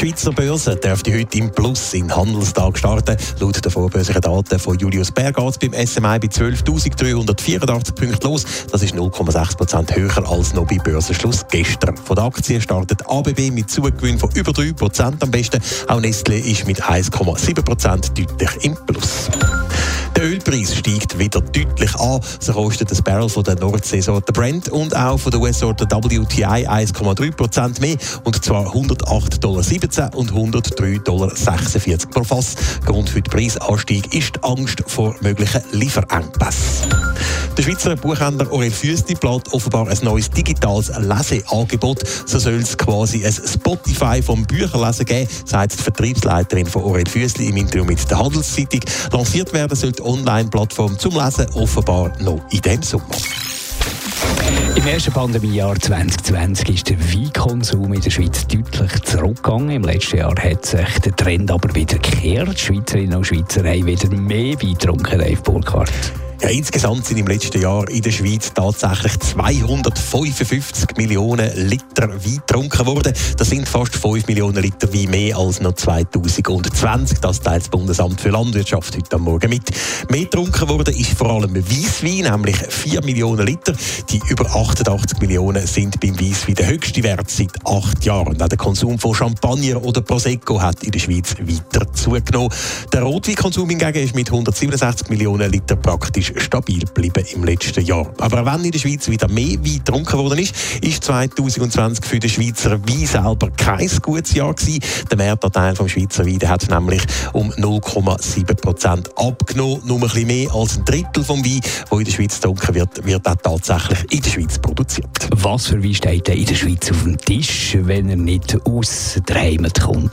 Die Schweizer Börse dürfte heute im Plus in Handelstag starten. Laut den vorbörslichen Daten von Julius Berg geht beim SMI bei 12.384 Punkten los. Das ist 0,6 Prozent höher als noch bei Börsenschluss gestern. Von der Aktie startet ABB mit Zugewinn von über 3 Prozent am besten. Auch Nestle ist mit 1,7 Prozent deutlich im Plus. Der Ölpreis steigt wieder deutlich an. So kostet das Barrel von der Nordseesorte Brent und auch von der US-Sorte WTI 1,3% mehr. Und zwar 108,17 Dollar und 103,46 Dollar pro Fass. Grund für den Preisanstieg ist die Angst vor möglichen Lieferengpässen. Der Schweizer Buchhändler Aurel Füssli plant offenbar ein neues digitales Leseangebot. So soll es quasi ein Spotify vom Bücherlesen geben, sagt die Vertriebsleiterin von Aurel Füssli im Interview mit der Handelszeitung. Lanciert werden soll die Online-Plattform zum Lesen offenbar noch in diesem Sommer. Im ersten Pandemiejahr 2020 ist der Weinkonsum in der Schweiz deutlich zurückgegangen. Im letzten Jahr hat sich der Trend aber wieder gekehrt. Schweizerinnen und Schweizer haben wieder mehr Wein getrunken, Dave Burkhardt. Ja, insgesamt sind im letzten Jahr in der Schweiz tatsächlich 255 Millionen Liter Wein getrunken worden. Das sind fast 5 Millionen Liter Wein mehr als noch 2020. Das teilt das Bundesamt für Landwirtschaft heute am Morgen mit. Mehr getrunken worden ist vor allem Weisswein, nämlich 4 Millionen Liter. Die über 88 Millionen sind beim Weisswein der höchste Wert seit acht Jahren. Und auch der Konsum von Champagner oder Prosecco hat in der Schweiz weiter zugenommen. Der Rotweinkonsum hingegen ist mit 167 Millionen Liter praktisch ist stabil geblieben im letzten Jahr. Aber wenn in der Schweiz wieder mehr Wein getrunken worden ist, ist 2020 für den Schweizer Wein selber kein gutes Jahr gewesen. Der Wertanteil vom Schweizer Wein hat nämlich um 0,7 Prozent abgenommen. Nur ein bisschen mehr als ein Drittel vom Wein, der in der Schweiz getrunken wird, wird auch tatsächlich in der Schweiz produziert. Was für Wein steht in der Schweiz auf dem Tisch, wenn er nicht aus der Heimat kommt?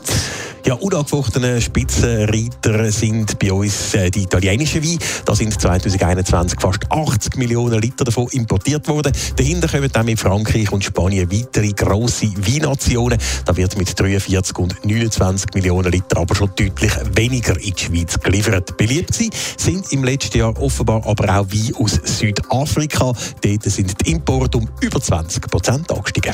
Ja, unangefochtene Spitzenreiter sind bei uns äh, die italienischen Weine. Da sind 2021 fast 80 Millionen Liter davon importiert worden. Dahinter kommen dann in Frankreich und Spanien weitere grosse Weinnationen. Da wird mit 43 und 29 Millionen Liter aber schon deutlich weniger in die Schweiz geliefert. Beliebt sie sind im letzten Jahr offenbar aber auch Wein aus Südafrika. Dort sind die Importe um über 20 Prozent angestiegen.